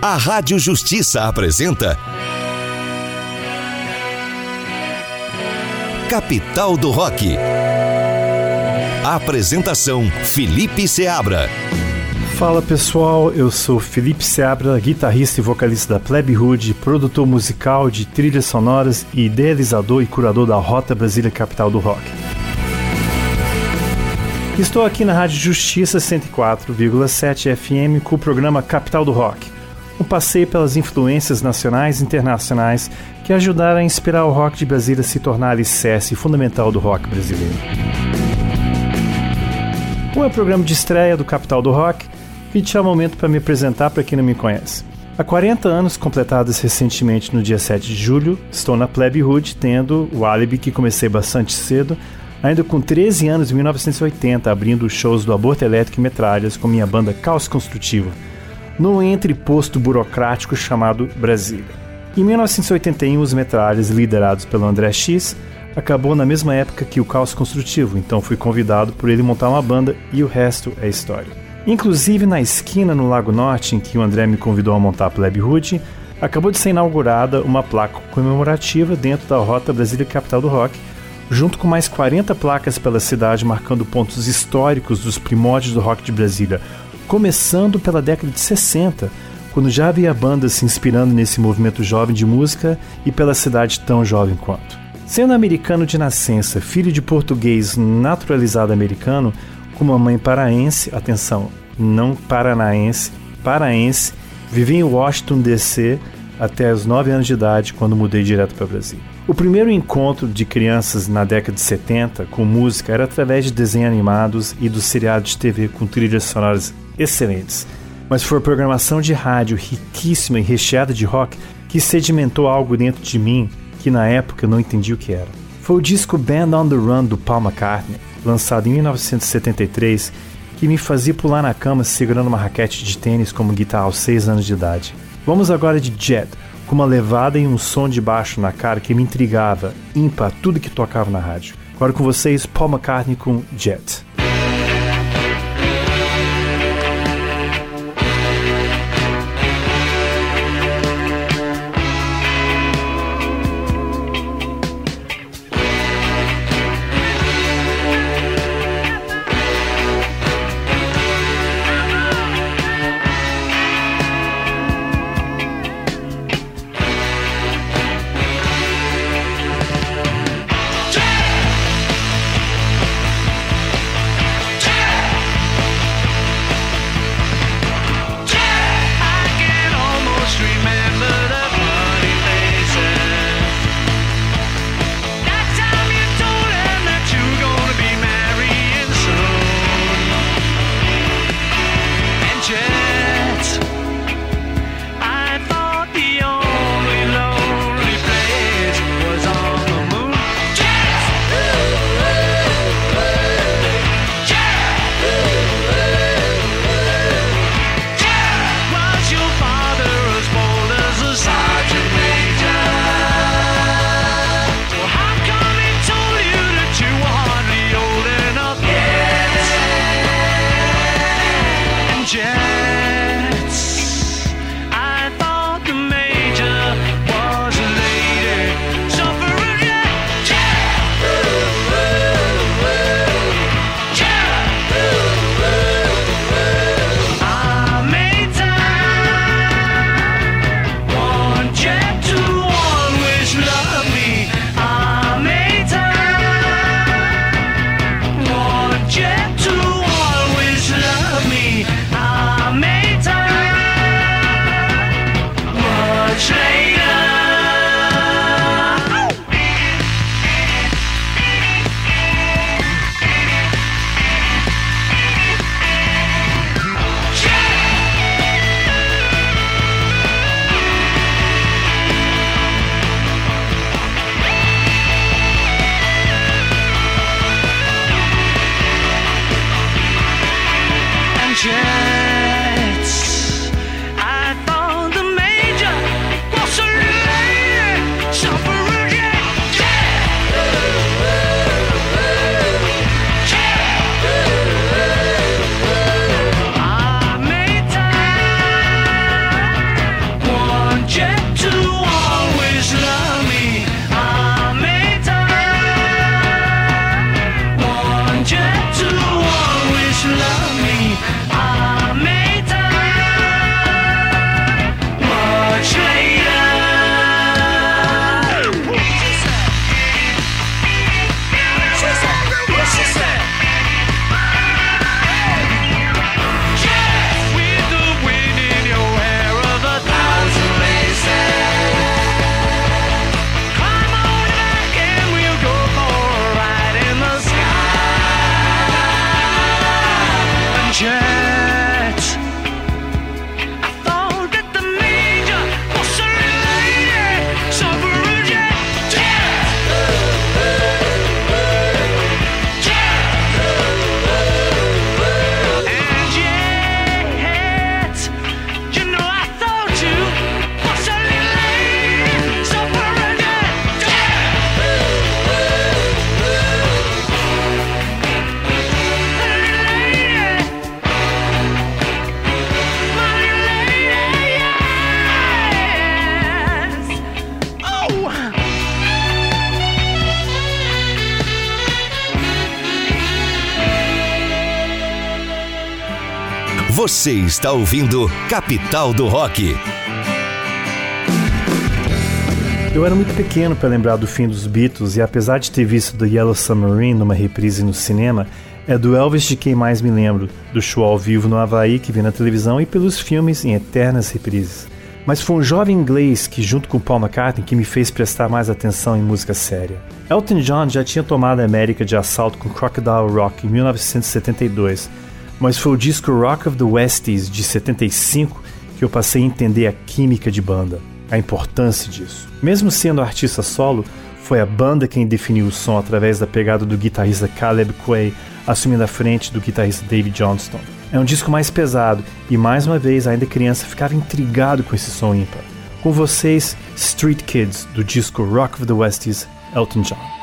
A Rádio Justiça apresenta. Capital do Rock. Apresentação: Felipe Seabra. Fala pessoal, eu sou Felipe Seabra, guitarrista e vocalista da Plebe Hood, produtor musical de trilhas sonoras e idealizador e curador da Rota Brasília Capital do Rock. Estou aqui na Rádio Justiça 104,7 FM com o programa Capital do Rock um passeio pelas influências nacionais e internacionais que ajudaram a inspirar o rock de Brasília a se tornar alicerce fundamental do rock brasileiro. Um é o programa de estreia do Capital do Rock, que é o momento para me apresentar para quem não me conhece. Há 40 anos completados recentemente no dia 7 de julho, estou na Plebe Hood, tendo o álibi que comecei bastante cedo, ainda com 13 anos em 1980, abrindo os shows do Aborto Elétrico e Metralhas com minha banda Caos Construtivo, no entreposto burocrático chamado Brasília. Em 1981, os metralhas, liderados pelo André X, acabou na mesma época que o Caos Construtivo, então fui convidado por ele montar uma banda e o resto é história. Inclusive, na esquina no Lago Norte, em que o André me convidou a montar a Plebe Hood, acabou de ser inaugurada uma placa comemorativa dentro da Rota Brasília Capital do Rock, junto com mais 40 placas pela cidade marcando pontos históricos dos primórdios do rock de Brasília, começando pela década de 60, quando já havia bandas se inspirando nesse movimento jovem de música e pela cidade tão jovem quanto. Sendo americano de nascença, filho de português naturalizado americano, com uma mãe paraense, atenção, não paranaense, paraense, vivi em Washington DC até os 9 anos de idade, quando mudei direto para o Brasil. O primeiro encontro de crianças na década de 70 com música era através de desenhos animados e dos seriados de TV com trilhas sonoras excelentes. Mas foi a programação de rádio riquíssima e recheada de rock que sedimentou algo dentro de mim que na época eu não entendi o que era. Foi o disco Band on the Run do Paul McCartney, lançado em 1973, que me fazia pular na cama segurando uma raquete de tênis como guitarra aos 6 anos de idade. Vamos agora de Jet, com uma levada e um som de baixo na cara que me intrigava, ímpar tudo que tocava na rádio. Agora com vocês, Paul McCartney com Jet. Você está ouvindo Capital do Rock. Eu era muito pequeno para lembrar do fim dos Beatles e apesar de ter visto The Yellow Submarine numa reprise no cinema, é do Elvis de quem mais me lembro, do show ao vivo no Havaí que vi na televisão e pelos filmes em eternas reprises. Mas foi um jovem inglês que, junto com Paul McCartney, que me fez prestar mais atenção em música séria. Elton John já tinha tomado a América de assalto com Crocodile Rock em 1972, mas foi o disco Rock of the Westies de 75 que eu passei a entender a química de banda a importância disso. Mesmo sendo artista solo, foi a banda quem definiu o som através da pegada do guitarrista Caleb Quay, assumindo a frente do guitarrista David Johnston. É um disco mais pesado e, mais uma vez, ainda criança, ficava intrigado com esse som ímpar. Com vocês, Street Kids, do disco Rock of the Westies, Elton John.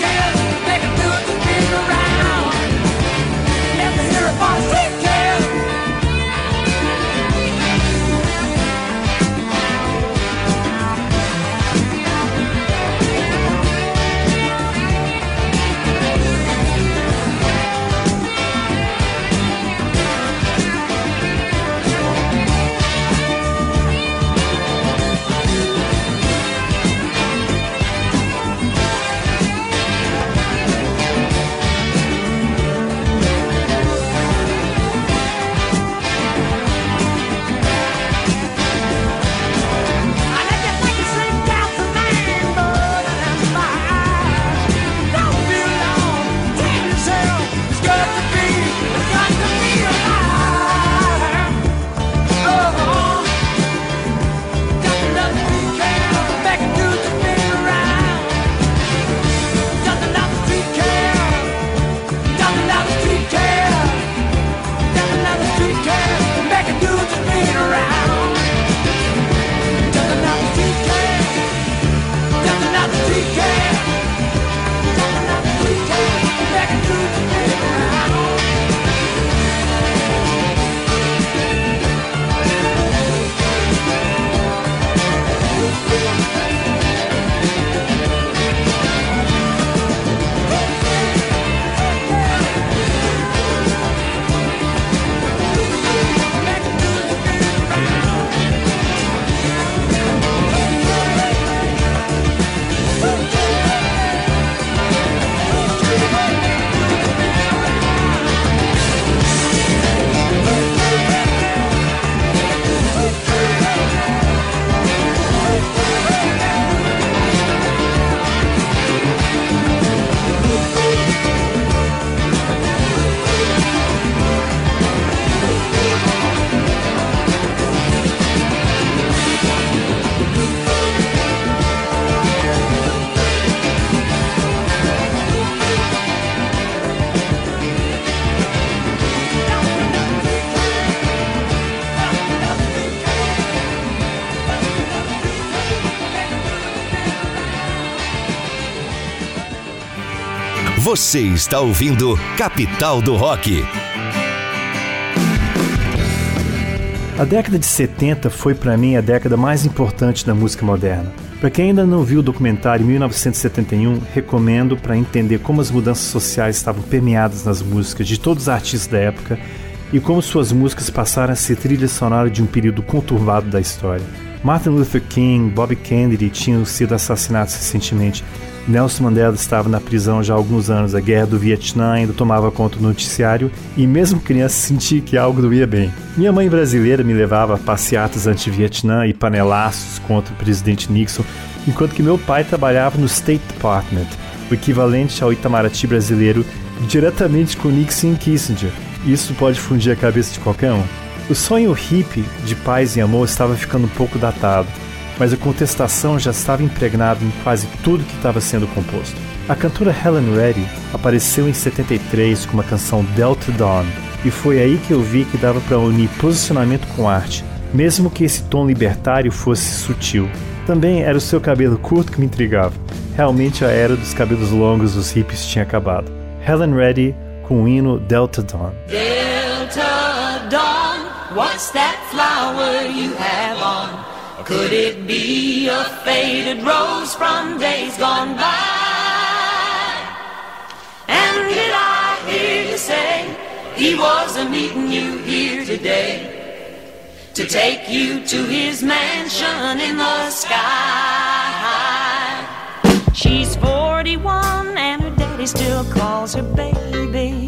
Yeah. Você está ouvindo Capital do Rock. A década de 70 foi para mim a década mais importante da música moderna. Para quem ainda não viu o documentário 1971, recomendo para entender como as mudanças sociais estavam permeadas nas músicas de todos os artistas da época e como suas músicas passaram a ser trilha sonora de um período conturbado da história. Martin Luther King, Bob Kennedy tinham sido assassinados recentemente Nelson Mandela estava na prisão já há alguns anos. A guerra do Vietnã ainda tomava conta do noticiário e, mesmo criança, sentia que algo não ia bem. Minha mãe brasileira me levava a passeatas anti-Vietnã e panelaços contra o presidente Nixon, enquanto que meu pai trabalhava no State Department, o equivalente ao Itamaraty brasileiro, diretamente com Nixon e Kissinger. Isso pode fundir a cabeça de qualquer um. O sonho hippie de paz e amor estava ficando um pouco datado mas a contestação já estava impregnada em quase tudo que estava sendo composto. A cantora Helen Reddy apareceu em 73 com uma canção Delta Dawn, e foi aí que eu vi que dava para unir posicionamento com arte, mesmo que esse tom libertário fosse sutil. Também era o seu cabelo curto que me intrigava. Realmente a era dos cabelos longos dos hippies tinha acabado. Helen Reddy com o hino Delta Dawn. Dawn, what's that flower you have on? Could it be a faded rose from days gone by? And did I hear you say he wasn't meeting you here today to take you to his mansion in the sky? She's 41 and her daddy still calls her baby.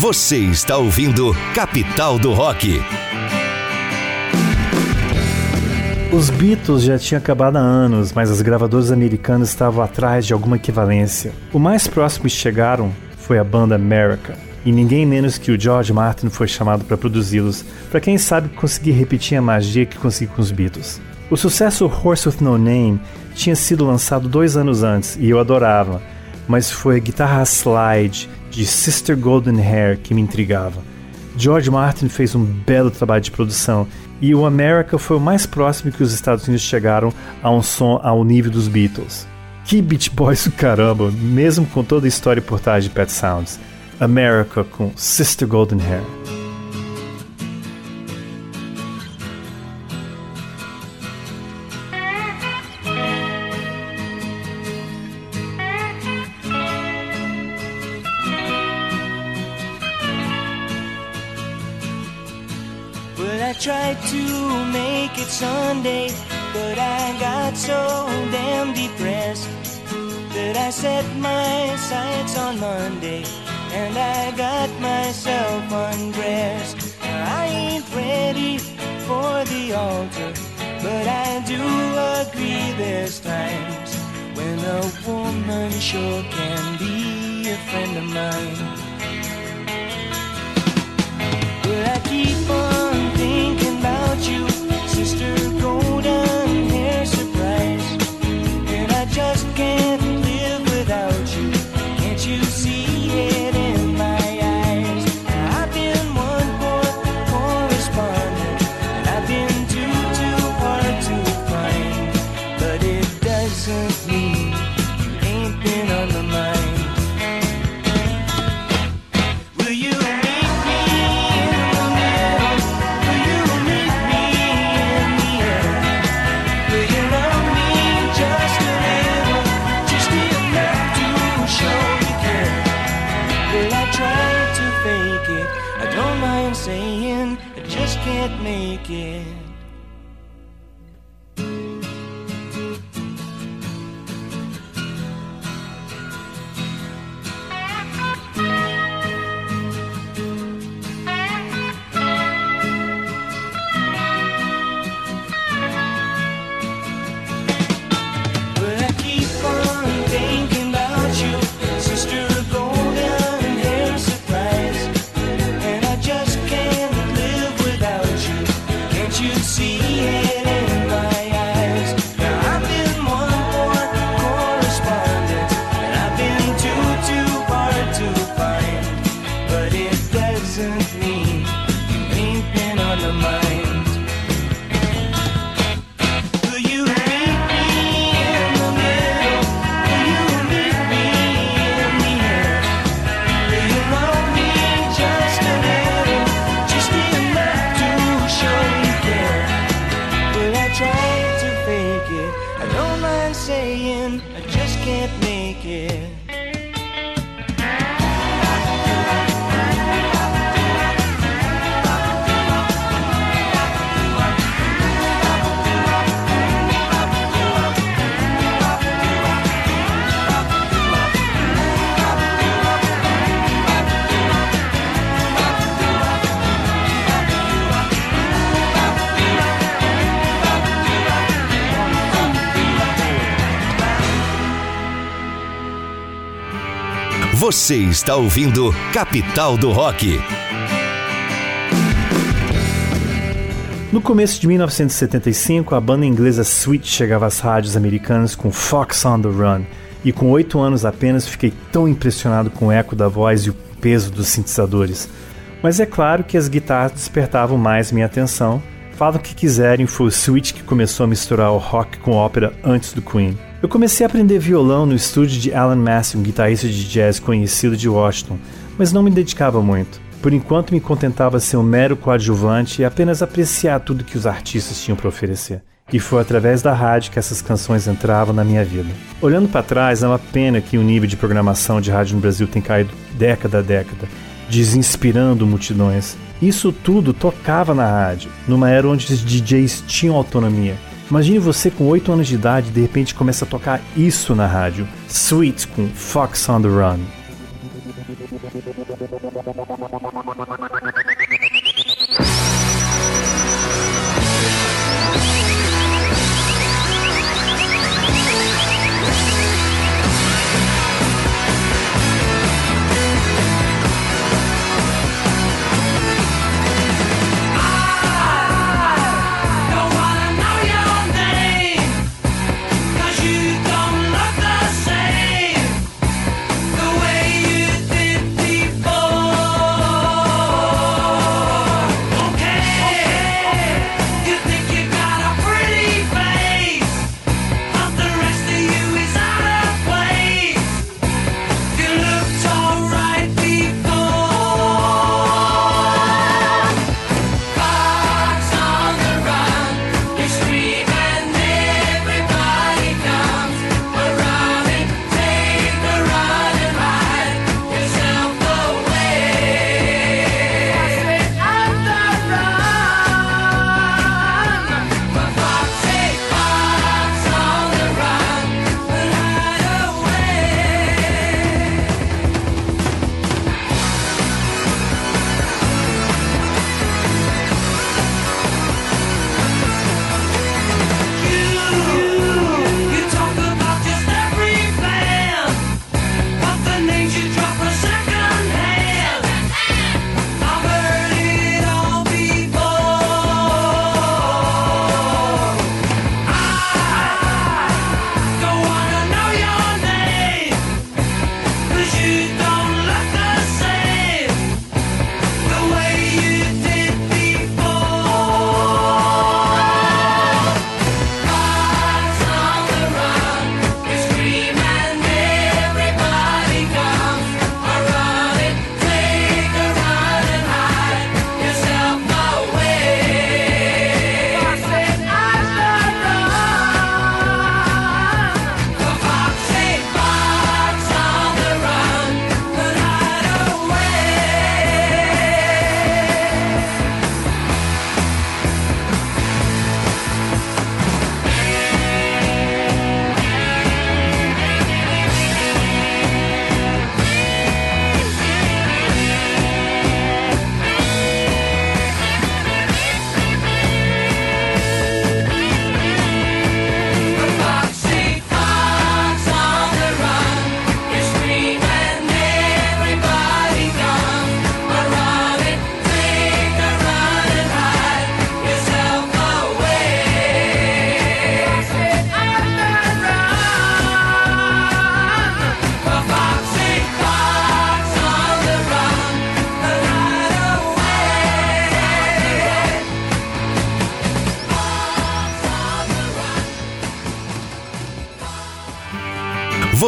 Você está ouvindo Capital do Rock. Os Beatles já tinham acabado há anos, mas as gravadoras americanas estavam atrás de alguma equivalência. O mais próximo que chegaram foi a banda America, e ninguém menos que o George Martin foi chamado para produzi-los, para quem sabe conseguir repetir a magia que conseguiu com os Beatles. O sucesso Horse with No Name tinha sido lançado dois anos antes e eu adorava, mas foi a guitarra slide de Sister Golden Hair que me intrigava. George Martin fez um belo trabalho de produção e o America foi o mais próximo que os Estados Unidos chegaram a um som ao nível dos Beatles. Que Beach Boys do caramba, mesmo com toda a história por trás de Pet Sounds. America com Sister Golden Hair. Make it Sunday, but I got so damn depressed that I set my sights on Monday and I got myself undressed. I ain't ready for the altar, but I do agree there's times when a woman sure can be a friend of mine. I just can't make it. Você está ouvindo Capital do Rock. No começo de 1975, a banda inglesa Sweet chegava às rádios americanas com Fox on the Run, e com oito anos apenas fiquei tão impressionado com o eco da voz e o peso dos sintetizadores. Mas é claro que as guitarras despertavam mais minha atenção. Falam o que quiserem, foi o Sweet que começou a misturar o rock com ópera antes do Queen. Eu comecei a aprender violão no estúdio de Alan Massey, um guitarrista de jazz conhecido de Washington, mas não me dedicava muito. Por enquanto me contentava ser um mero coadjuvante e apenas apreciar tudo que os artistas tinham para oferecer. E foi através da rádio que essas canções entravam na minha vida. Olhando para trás, é uma pena que o nível de programação de rádio no Brasil tem caído década a década, desinspirando multidões. Isso tudo tocava na rádio, numa era onde os DJs tinham autonomia. Imagine você com 8 anos de idade e de repente começa a tocar isso na rádio. Sweet com Fox on the Run. tu t'en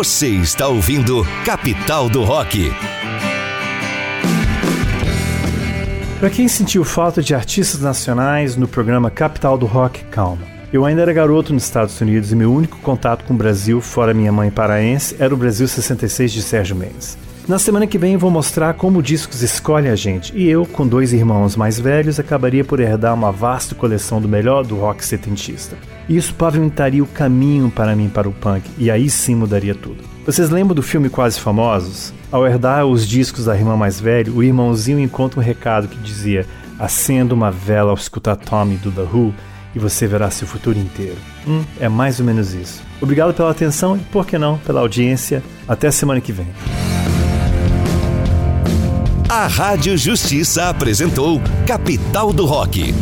Você está ouvindo Capital do Rock. Para quem sentiu falta de artistas nacionais no programa Capital do Rock, calma. Eu ainda era garoto nos Estados Unidos e meu único contato com o Brasil, fora minha mãe paraense, era o Brasil 66 de Sérgio Mendes. Na semana que vem vou mostrar como discos escolhe a gente, e eu, com dois irmãos mais velhos, acabaria por herdar uma vasta coleção do melhor do rock setentista. Isso pavimentaria o caminho para mim para o punk, e aí sim mudaria tudo. Vocês lembram do filme Quase Famosos? Ao herdar os discos da irmã mais velha, o irmãozinho encontra um recado que dizia: acenda uma vela ao escutar Tommy do The Who e você verá seu futuro inteiro. Hum, é mais ou menos isso. Obrigado pela atenção e, por que não, pela audiência. Até semana que vem. A Rádio Justiça apresentou Capital do Rock.